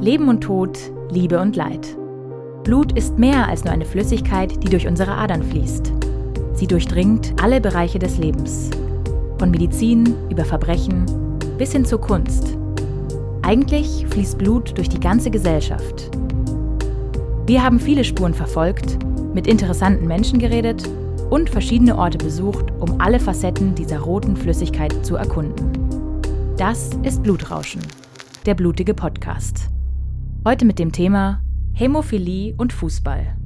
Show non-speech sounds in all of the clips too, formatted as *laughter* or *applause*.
Leben und Tod, Liebe und Leid. Blut ist mehr als nur eine Flüssigkeit, die durch unsere Adern fließt. Sie durchdringt alle Bereiche des Lebens. Von Medizin über Verbrechen bis hin zur Kunst. Eigentlich fließt Blut durch die ganze Gesellschaft. Wir haben viele Spuren verfolgt, mit interessanten Menschen geredet und verschiedene Orte besucht, um alle Facetten dieser roten Flüssigkeit zu erkunden. Das ist Blutrauschen, der blutige Podcast. Heute mit dem Thema Hämophilie und Fußball.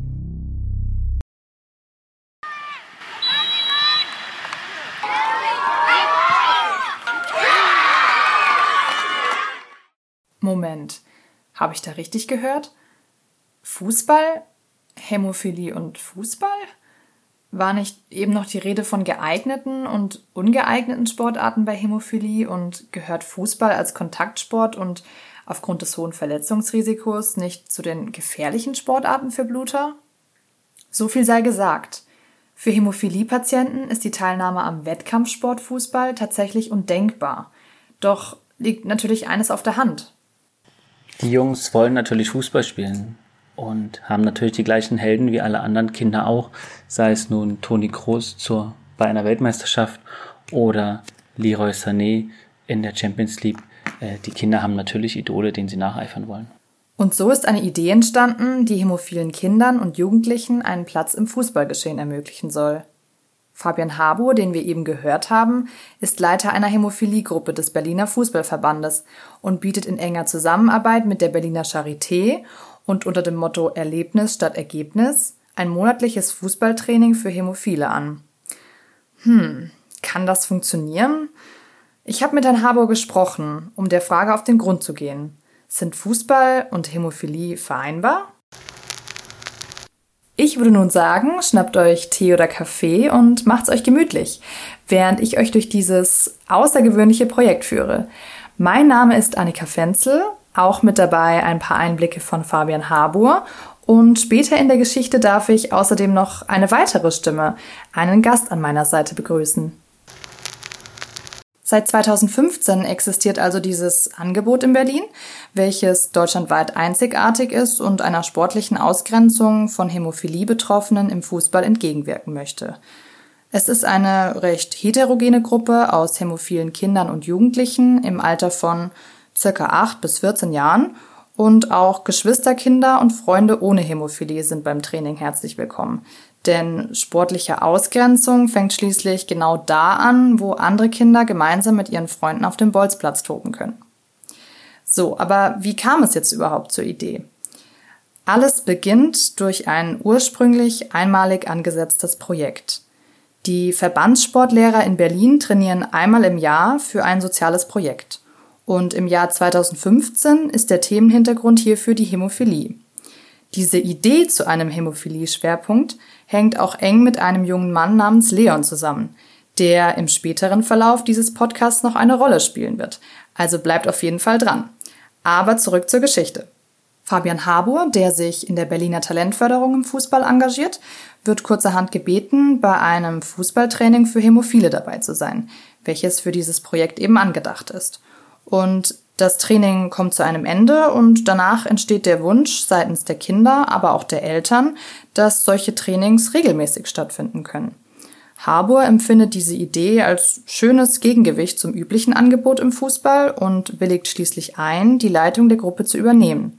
Moment, habe ich da richtig gehört? Fußball, Hämophilie und Fußball? War nicht eben noch die Rede von geeigneten und ungeeigneten Sportarten bei Hämophilie und gehört Fußball als Kontaktsport und aufgrund des hohen Verletzungsrisikos nicht zu den gefährlichen Sportarten für Bluter? So viel sei gesagt. Für Hämophilie-Patienten ist die Teilnahme am Wettkampfsportfußball tatsächlich undenkbar. Doch liegt natürlich eines auf der Hand. Die Jungs wollen natürlich Fußball spielen und haben natürlich die gleichen Helden wie alle anderen Kinder auch, sei es nun Toni Kroos zur, bei einer Weltmeisterschaft oder Leroy Sané in der Champions League äh, die Kinder haben natürlich Idole, denen sie nacheifern wollen. Und so ist eine Idee entstanden, die hämophilen Kindern und Jugendlichen einen Platz im Fußballgeschehen ermöglichen soll. Fabian Harbour, den wir eben gehört haben, ist Leiter einer Hämophilie-Gruppe des Berliner Fußballverbandes und bietet in enger Zusammenarbeit mit der Berliner Charité und unter dem Motto Erlebnis statt Ergebnis ein monatliches Fußballtraining für Hämophile an. Hm, kann das funktionieren? Ich habe mit Herrn Harbour gesprochen, um der Frage auf den Grund zu gehen. Sind Fußball und Hämophilie vereinbar? Ich würde nun sagen, schnappt euch Tee oder Kaffee und macht's euch gemütlich, während ich euch durch dieses außergewöhnliche Projekt führe. Mein Name ist Annika Fenzel, auch mit dabei ein paar Einblicke von Fabian Harbour und später in der Geschichte darf ich außerdem noch eine weitere Stimme, einen Gast an meiner Seite begrüßen. Seit 2015 existiert also dieses Angebot in Berlin, welches deutschlandweit einzigartig ist und einer sportlichen Ausgrenzung von Hämophilie-Betroffenen im Fußball entgegenwirken möchte. Es ist eine recht heterogene Gruppe aus hämophilen Kindern und Jugendlichen im Alter von circa 8 bis 14 Jahren und auch Geschwisterkinder und Freunde ohne Hämophilie sind beim Training herzlich willkommen. Denn sportliche Ausgrenzung fängt schließlich genau da an, wo andere Kinder gemeinsam mit ihren Freunden auf dem Bolzplatz toben können. So, aber wie kam es jetzt überhaupt zur Idee? Alles beginnt durch ein ursprünglich einmalig angesetztes Projekt. Die Verbandssportlehrer in Berlin trainieren einmal im Jahr für ein soziales Projekt. Und im Jahr 2015 ist der Themenhintergrund hierfür die Hämophilie. Diese Idee zu einem Hämophilie-Schwerpunkt hängt auch eng mit einem jungen Mann namens Leon zusammen, der im späteren Verlauf dieses Podcasts noch eine Rolle spielen wird. Also bleibt auf jeden Fall dran. Aber zurück zur Geschichte. Fabian Harbour, der sich in der Berliner Talentförderung im Fußball engagiert, wird kurzerhand gebeten, bei einem Fußballtraining für Hämophile dabei zu sein, welches für dieses Projekt eben angedacht ist. Und das Training kommt zu einem Ende und danach entsteht der Wunsch seitens der Kinder, aber auch der Eltern, dass solche Trainings regelmäßig stattfinden können. Harbour empfindet diese Idee als schönes Gegengewicht zum üblichen Angebot im Fußball und willigt schließlich ein, die Leitung der Gruppe zu übernehmen.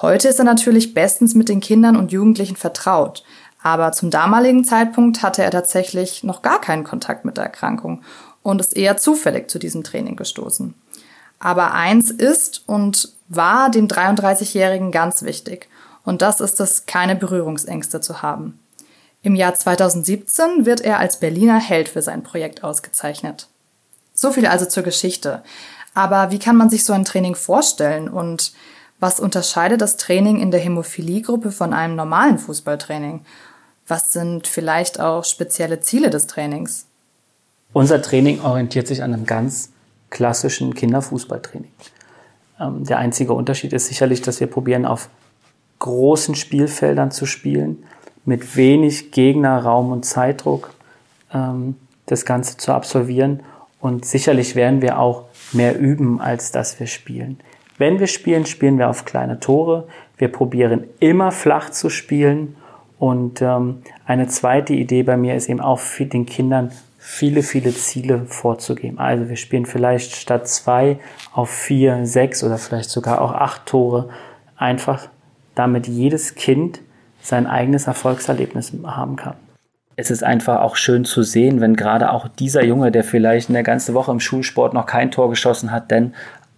Heute ist er natürlich bestens mit den Kindern und Jugendlichen vertraut, aber zum damaligen Zeitpunkt hatte er tatsächlich noch gar keinen Kontakt mit der Erkrankung und ist eher zufällig zu diesem Training gestoßen. Aber eins ist und war dem 33-Jährigen ganz wichtig. Und das ist es, keine Berührungsängste zu haben. Im Jahr 2017 wird er als Berliner Held für sein Projekt ausgezeichnet. So viel also zur Geschichte. Aber wie kann man sich so ein Training vorstellen und was unterscheidet das Training in der Hämophilie-Gruppe von einem normalen Fußballtraining? Was sind vielleicht auch spezielle Ziele des Trainings? Unser Training orientiert sich an einem ganz klassischen Kinderfußballtraining. Ähm, der einzige Unterschied ist sicherlich, dass wir probieren, auf großen Spielfeldern zu spielen, mit wenig Gegner, Raum und Zeitdruck ähm, das Ganze zu absolvieren. Und sicherlich werden wir auch mehr üben, als dass wir spielen. Wenn wir spielen, spielen wir auf kleine Tore. Wir probieren immer flach zu spielen. Und ähm, eine zweite Idee bei mir ist eben auch für den Kindern viele, viele Ziele vorzugeben. Also wir spielen vielleicht statt zwei auf vier, sechs oder vielleicht sogar auch acht Tore. Einfach damit jedes Kind sein eigenes Erfolgserlebnis haben kann. Es ist einfach auch schön zu sehen, wenn gerade auch dieser Junge, der vielleicht eine ganze Woche im Schulsport noch kein Tor geschossen hat, denn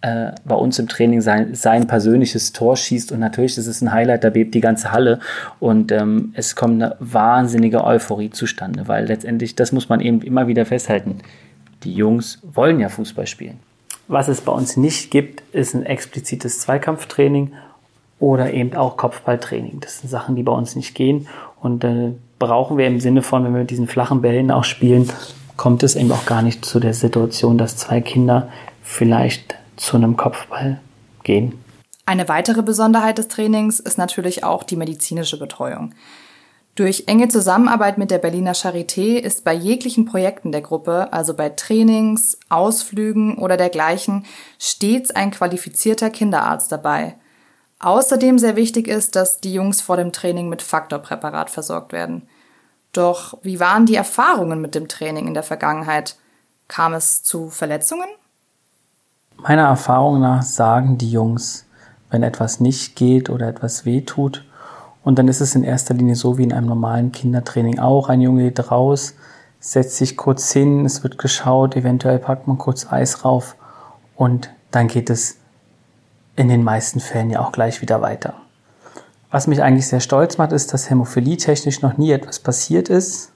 äh, bei uns im Training sein, sein persönliches Tor schießt und natürlich ist es ein Highlight, da bebt die ganze Halle und ähm, es kommt eine wahnsinnige Euphorie zustande, weil letztendlich, das muss man eben immer wieder festhalten, die Jungs wollen ja Fußball spielen. Was es bei uns nicht gibt, ist ein explizites Zweikampftraining oder eben auch Kopfballtraining. Das sind Sachen, die bei uns nicht gehen und äh, brauchen wir im Sinne von, wenn wir mit diesen flachen Bällen auch spielen, kommt es eben auch gar nicht zu der Situation, dass zwei Kinder vielleicht zu einem Kopfball gehen. Eine weitere Besonderheit des Trainings ist natürlich auch die medizinische Betreuung. Durch enge Zusammenarbeit mit der Berliner Charité ist bei jeglichen Projekten der Gruppe, also bei Trainings, Ausflügen oder dergleichen, stets ein qualifizierter Kinderarzt dabei. Außerdem sehr wichtig ist, dass die Jungs vor dem Training mit Faktorpräparat versorgt werden. Doch wie waren die Erfahrungen mit dem Training in der Vergangenheit? Kam es zu Verletzungen? Meiner Erfahrung nach sagen die Jungs, wenn etwas nicht geht oder etwas weh tut, und dann ist es in erster Linie so wie in einem normalen Kindertraining auch. Ein Junge geht raus, setzt sich kurz hin, es wird geschaut, eventuell packt man kurz Eis rauf und dann geht es in den meisten Fällen ja auch gleich wieder weiter. Was mich eigentlich sehr stolz macht, ist, dass Hämophilie technisch noch nie etwas passiert ist.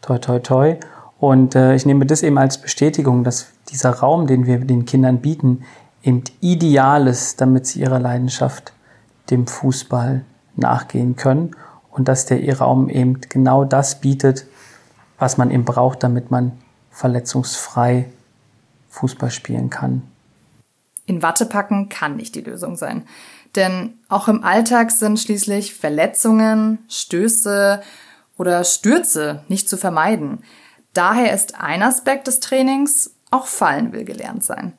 Toi, toi, toi. Und äh, ich nehme das eben als Bestätigung, dass dieser Raum, den wir den Kindern bieten, eben ideal ist, damit sie ihrer Leidenschaft, dem Fußball, nachgehen können und dass der E-Raum eben genau das bietet, was man eben braucht, damit man verletzungsfrei Fußball spielen kann. In Watte packen kann nicht die Lösung sein. Denn auch im Alltag sind schließlich Verletzungen, Stöße oder Stürze nicht zu vermeiden. Daher ist ein Aspekt des Trainings, auch fallen will gelernt sein.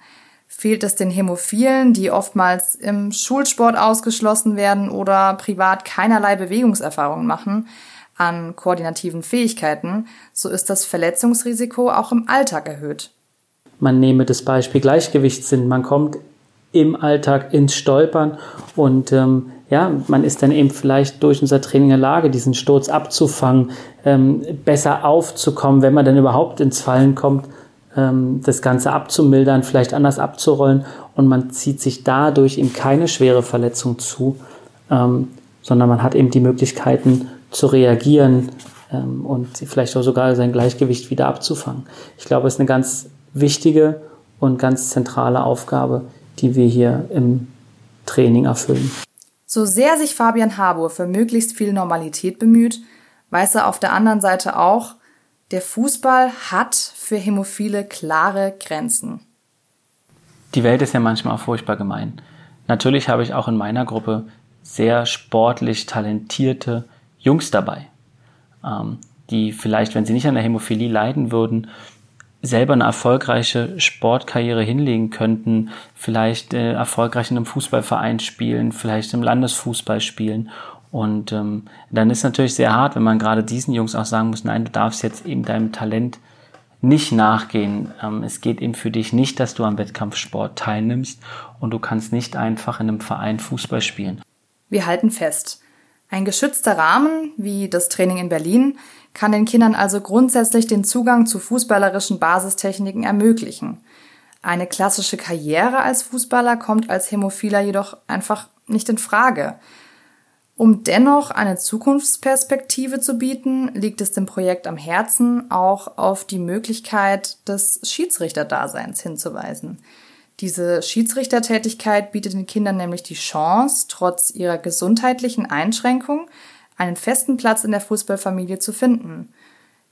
Fehlt es den Hämophilen, die oftmals im Schulsport ausgeschlossen werden oder privat keinerlei Bewegungserfahrungen machen, an koordinativen Fähigkeiten, so ist das Verletzungsrisiko auch im Alltag erhöht. Man nehme das Beispiel Gleichgewichtssinn. Man kommt im Alltag ins Stolpern und ähm, ja, man ist dann eben vielleicht durch unser Training in der Lage, diesen Sturz abzufangen, ähm, besser aufzukommen, wenn man dann überhaupt ins Fallen kommt, ähm, das Ganze abzumildern, vielleicht anders abzurollen und man zieht sich dadurch eben keine schwere Verletzung zu, ähm, sondern man hat eben die Möglichkeiten zu reagieren ähm, und vielleicht auch sogar sein Gleichgewicht wieder abzufangen. Ich glaube, es ist eine ganz wichtige und ganz zentrale Aufgabe, die wir hier im Training erfüllen. So sehr sich Fabian Harbour für möglichst viel Normalität bemüht, weiß er auf der anderen Seite auch, der Fußball hat für Hämophile klare Grenzen. Die Welt ist ja manchmal auch furchtbar gemein. Natürlich habe ich auch in meiner Gruppe sehr sportlich talentierte Jungs dabei, ähm, die vielleicht, wenn sie nicht an der Hämophilie leiden würden, selber eine erfolgreiche Sportkarriere hinlegen könnten, vielleicht äh, erfolgreich in einem Fußballverein spielen, vielleicht im Landesfußball spielen. Und ähm, dann ist natürlich sehr hart, wenn man gerade diesen Jungs auch sagen muss, nein, du darfst jetzt eben deinem Talent nicht nachgehen. Ähm, es geht eben für dich nicht, dass du am Wettkampfsport teilnimmst und du kannst nicht einfach in einem Verein Fußball spielen. Wir halten fest. Ein geschützter Rahmen, wie das Training in Berlin, kann den Kindern also grundsätzlich den Zugang zu fußballerischen Basistechniken ermöglichen. Eine klassische Karriere als Fußballer kommt als Hämophiler jedoch einfach nicht in Frage. Um dennoch eine Zukunftsperspektive zu bieten, liegt es dem Projekt am Herzen, auch auf die Möglichkeit des Schiedsrichterdaseins hinzuweisen. Diese Schiedsrichtertätigkeit bietet den Kindern nämlich die Chance, trotz ihrer gesundheitlichen Einschränkung einen festen Platz in der Fußballfamilie zu finden.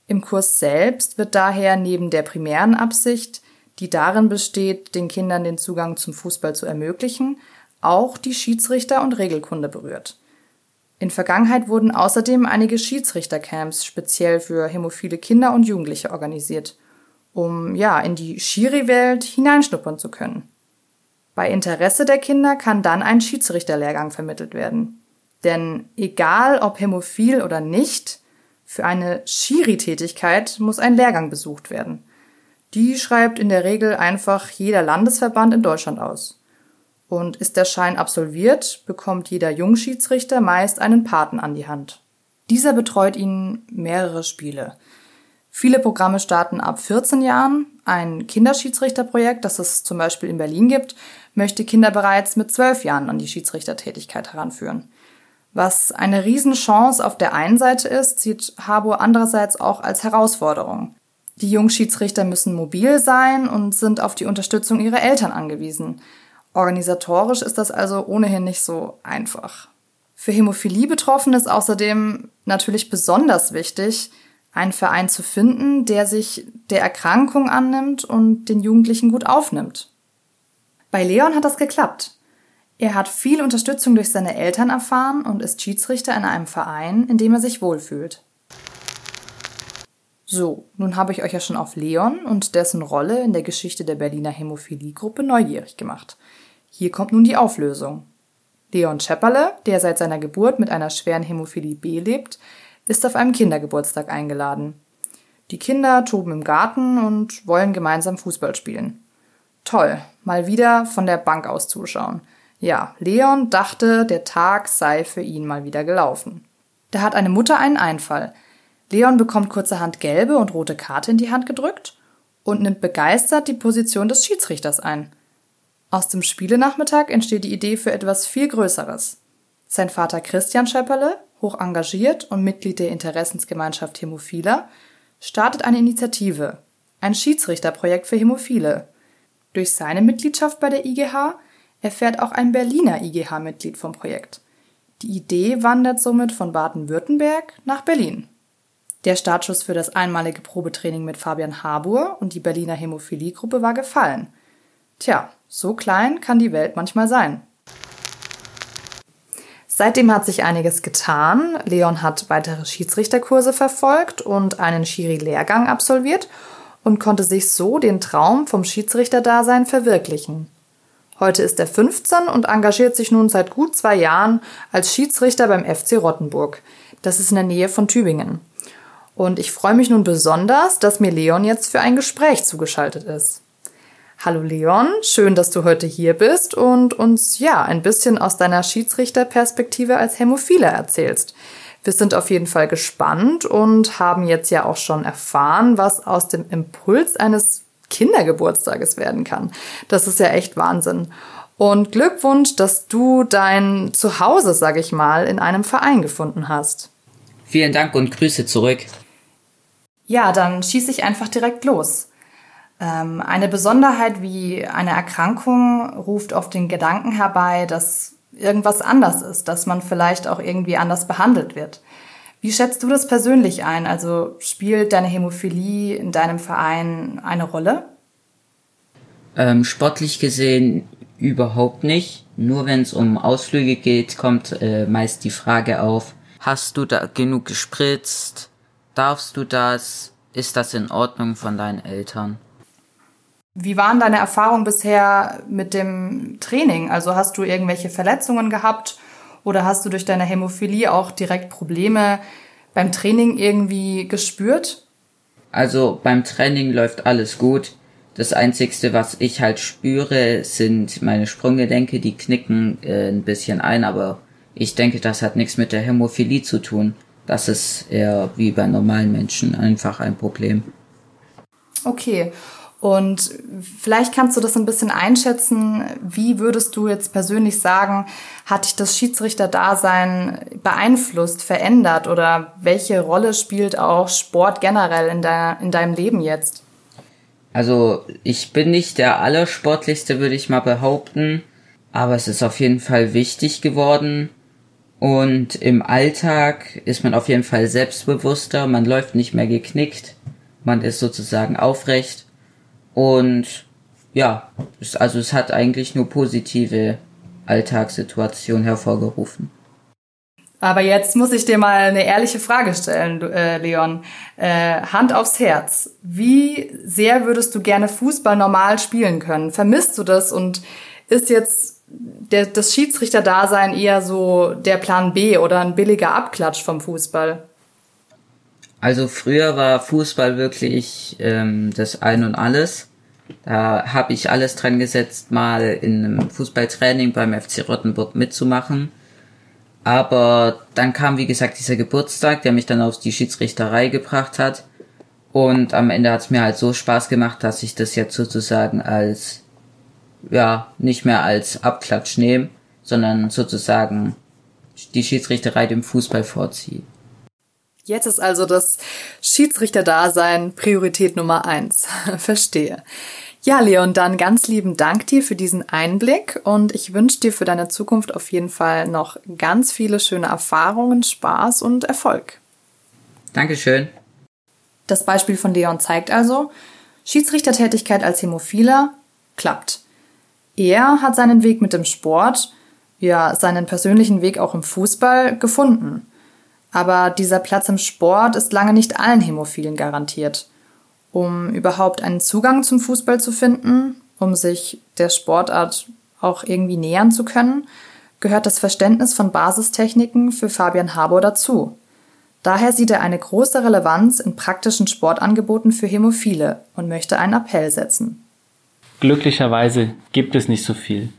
Im Kurs selbst wird daher neben der primären Absicht, die darin besteht, den Kindern den Zugang zum Fußball zu ermöglichen, auch die Schiedsrichter- und Regelkunde berührt. In Vergangenheit wurden außerdem einige Schiedsrichtercamps speziell für hämophile Kinder und Jugendliche organisiert, um ja in die Schiri-Welt hineinschnuppern zu können. Bei Interesse der Kinder kann dann ein Schiedsrichterlehrgang vermittelt werden. Denn egal ob hämophil oder nicht, für eine Schiri-Tätigkeit muss ein Lehrgang besucht werden. Die schreibt in der Regel einfach jeder Landesverband in Deutschland aus. Und ist der Schein absolviert, bekommt jeder Jungschiedsrichter meist einen Paten an die Hand. Dieser betreut ihnen mehrere Spiele. Viele Programme starten ab 14 Jahren. Ein Kinderschiedsrichterprojekt, das es zum Beispiel in Berlin gibt, möchte Kinder bereits mit 12 Jahren an die Schiedsrichtertätigkeit heranführen. Was eine Riesenchance auf der einen Seite ist, sieht Harbour andererseits auch als Herausforderung. Die Jungschiedsrichter müssen mobil sein und sind auf die Unterstützung ihrer Eltern angewiesen. Organisatorisch ist das also ohnehin nicht so einfach. Für Hämophilie-Betroffene ist außerdem natürlich besonders wichtig, einen Verein zu finden, der sich der Erkrankung annimmt und den Jugendlichen gut aufnimmt. Bei Leon hat das geklappt. Er hat viel Unterstützung durch seine Eltern erfahren und ist Schiedsrichter in einem Verein, in dem er sich wohlfühlt. So, nun habe ich euch ja schon auf Leon und dessen Rolle in der Geschichte der Berliner Hämophilie-Gruppe neugierig gemacht. Hier kommt nun die Auflösung. Leon Schepperle, der seit seiner Geburt mit einer schweren Hämophilie B lebt, ist auf einem Kindergeburtstag eingeladen. Die Kinder toben im Garten und wollen gemeinsam Fußball spielen. Toll, mal wieder von der Bank aus zuschauen. Ja, Leon dachte, der Tag sei für ihn mal wieder gelaufen. Da hat eine Mutter einen Einfall. Leon bekommt kurzerhand gelbe und rote Karte in die Hand gedrückt und nimmt begeistert die Position des Schiedsrichters ein. Aus dem Spielenachmittag entsteht die Idee für etwas viel Größeres. Sein Vater Christian Schepperle, hoch engagiert und Mitglied der Interessensgemeinschaft Hämophiler, startet eine Initiative, ein Schiedsrichterprojekt für Hämophile. Durch seine Mitgliedschaft bei der IGH erfährt auch ein Berliner IGH-Mitglied vom Projekt. Die Idee wandert somit von Baden-Württemberg nach Berlin. Der Startschuss für das einmalige Probetraining mit Fabian Harbour und die Berliner Hämophilie-Gruppe war gefallen. Tja, so klein kann die Welt manchmal sein. Seitdem hat sich einiges getan. Leon hat weitere Schiedsrichterkurse verfolgt und einen Schiri-Lehrgang absolviert und konnte sich so den Traum vom Schiedsrichterdasein verwirklichen. Heute ist er 15 und engagiert sich nun seit gut zwei Jahren als Schiedsrichter beim FC Rottenburg. Das ist in der Nähe von Tübingen. Und ich freue mich nun besonders, dass mir Leon jetzt für ein Gespräch zugeschaltet ist. Hallo Leon, schön, dass du heute hier bist und uns ja ein bisschen aus deiner Schiedsrichterperspektive als Hämophile erzählst. Wir sind auf jeden Fall gespannt und haben jetzt ja auch schon erfahren, was aus dem Impuls eines Kindergeburtstages werden kann. Das ist ja echt Wahnsinn. Und Glückwunsch, dass du dein Zuhause, sag ich mal, in einem Verein gefunden hast. Vielen Dank und Grüße zurück. Ja, dann schieße ich einfach direkt los. Ähm, eine Besonderheit wie eine Erkrankung ruft oft den Gedanken herbei, dass irgendwas anders ist, dass man vielleicht auch irgendwie anders behandelt wird. Wie schätzt du das persönlich ein? Also spielt deine Hämophilie in deinem Verein eine Rolle? Ähm, sportlich gesehen überhaupt nicht. Nur wenn es um Ausflüge geht, kommt äh, meist die Frage auf, hast du da genug gespritzt? Darfst du das? Ist das in Ordnung von deinen Eltern? Wie waren deine Erfahrungen bisher mit dem Training? Also hast du irgendwelche Verletzungen gehabt oder hast du durch deine Hämophilie auch direkt Probleme beim Training irgendwie gespürt? Also beim Training läuft alles gut. Das Einzigste, was ich halt spüre, sind meine Sprunggelenke, die knicken äh, ein bisschen ein, aber ich denke, das hat nichts mit der Hämophilie zu tun. Das ist eher wie bei normalen Menschen einfach ein Problem. Okay. Und vielleicht kannst du das ein bisschen einschätzen. Wie würdest du jetzt persönlich sagen, hat dich das Schiedsrichterdasein beeinflusst, verändert oder welche Rolle spielt auch Sport generell in, de in deinem Leben jetzt? Also ich bin nicht der Allersportlichste, würde ich mal behaupten, aber es ist auf jeden Fall wichtig geworden. Und im Alltag ist man auf jeden Fall selbstbewusster, man läuft nicht mehr geknickt, man ist sozusagen aufrecht und ja, es, also es hat eigentlich nur positive Alltagssituationen hervorgerufen. Aber jetzt muss ich dir mal eine ehrliche Frage stellen, äh, Leon. Äh, Hand aufs Herz. Wie sehr würdest du gerne Fußball normal spielen können? Vermisst du das und ist jetzt das Schiedsrichterdasein eher so der Plan B oder ein billiger Abklatsch vom Fußball? Also früher war Fußball wirklich ähm, das Ein und Alles. Da habe ich alles dran gesetzt, mal in einem Fußballtraining beim FC Rottenburg mitzumachen. Aber dann kam, wie gesagt, dieser Geburtstag, der mich dann auf die Schiedsrichterei gebracht hat. Und am Ende hat es mir halt so Spaß gemacht, dass ich das jetzt sozusagen als, ja, nicht mehr als Abklatsch nehme, sondern sozusagen die Schiedsrichterei dem Fußball vorziehe. Jetzt ist also das Schiedsrichterdasein Priorität Nummer eins. *laughs* Verstehe. Ja, Leon, dann ganz lieben Dank dir für diesen Einblick und ich wünsche dir für deine Zukunft auf jeden Fall noch ganz viele schöne Erfahrungen, Spaß und Erfolg. Dankeschön. Das Beispiel von Leon zeigt also, Schiedsrichtertätigkeit als Hämophiler klappt. Er hat seinen Weg mit dem Sport, ja, seinen persönlichen Weg auch im Fußball gefunden. Aber dieser Platz im Sport ist lange nicht allen Hämophilen garantiert. Um überhaupt einen Zugang zum Fußball zu finden, um sich der Sportart auch irgendwie nähern zu können, gehört das Verständnis von Basistechniken für Fabian Harbour dazu. Daher sieht er eine große Relevanz in praktischen Sportangeboten für Hämophile und möchte einen Appell setzen. Glücklicherweise gibt es nicht so viel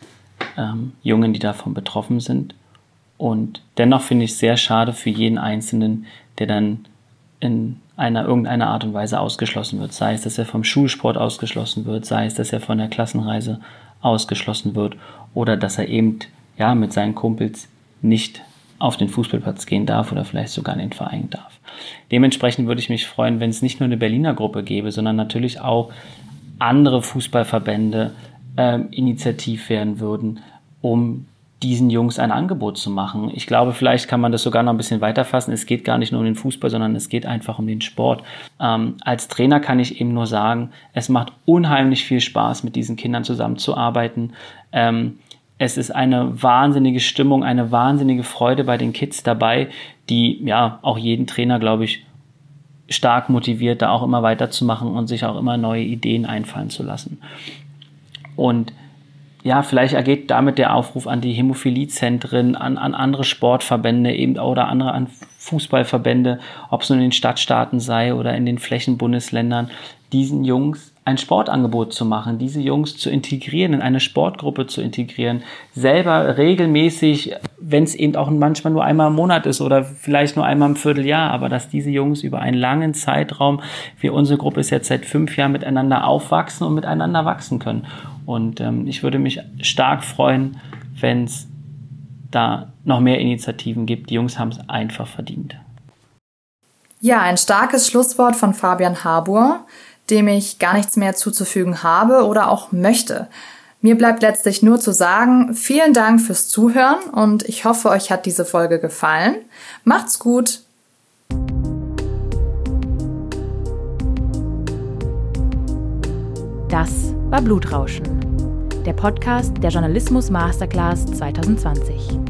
ähm, Jungen, die davon betroffen sind. Und dennoch finde ich es sehr schade für jeden Einzelnen, der dann in einer irgendeiner Art und Weise ausgeschlossen wird. Sei es, dass er vom Schulsport ausgeschlossen wird, sei es, dass er von der Klassenreise ausgeschlossen wird oder dass er eben ja mit seinen Kumpels nicht auf den Fußballplatz gehen darf oder vielleicht sogar in den Verein darf. Dementsprechend würde ich mich freuen, wenn es nicht nur eine Berliner Gruppe gäbe, sondern natürlich auch andere Fußballverbände äh, initiativ werden würden, um diesen Jungs ein Angebot zu machen. Ich glaube, vielleicht kann man das sogar noch ein bisschen weiterfassen. Es geht gar nicht nur um den Fußball, sondern es geht einfach um den Sport. Ähm, als Trainer kann ich eben nur sagen, es macht unheimlich viel Spaß, mit diesen Kindern zusammenzuarbeiten. Ähm, es ist eine wahnsinnige Stimmung, eine wahnsinnige Freude bei den Kids dabei, die ja auch jeden Trainer, glaube ich, stark motiviert, da auch immer weiterzumachen und sich auch immer neue Ideen einfallen zu lassen. Und ja, vielleicht ergeht damit der Aufruf an die Hämophiliezentren, an, an andere Sportverbände eben oder andere an Fußballverbände, ob es nun in den Stadtstaaten sei oder in den Flächenbundesländern, diesen Jungs ein Sportangebot zu machen, diese Jungs zu integrieren, in eine Sportgruppe zu integrieren, selber regelmäßig, wenn es eben auch manchmal nur einmal im Monat ist oder vielleicht nur einmal im Vierteljahr, aber dass diese Jungs über einen langen Zeitraum, wie unsere Gruppe ist jetzt seit fünf Jahren, miteinander aufwachsen und miteinander wachsen können. Und ähm, ich würde mich stark freuen, wenn es da noch mehr Initiativen gibt. Die Jungs haben es einfach verdient. Ja, ein starkes Schlusswort von Fabian Harbour dem ich gar nichts mehr zuzufügen habe oder auch möchte. Mir bleibt letztlich nur zu sagen, vielen Dank fürs Zuhören und ich hoffe, euch hat diese Folge gefallen. Macht's gut! Das war Blutrauschen, der Podcast der Journalismus Masterclass 2020.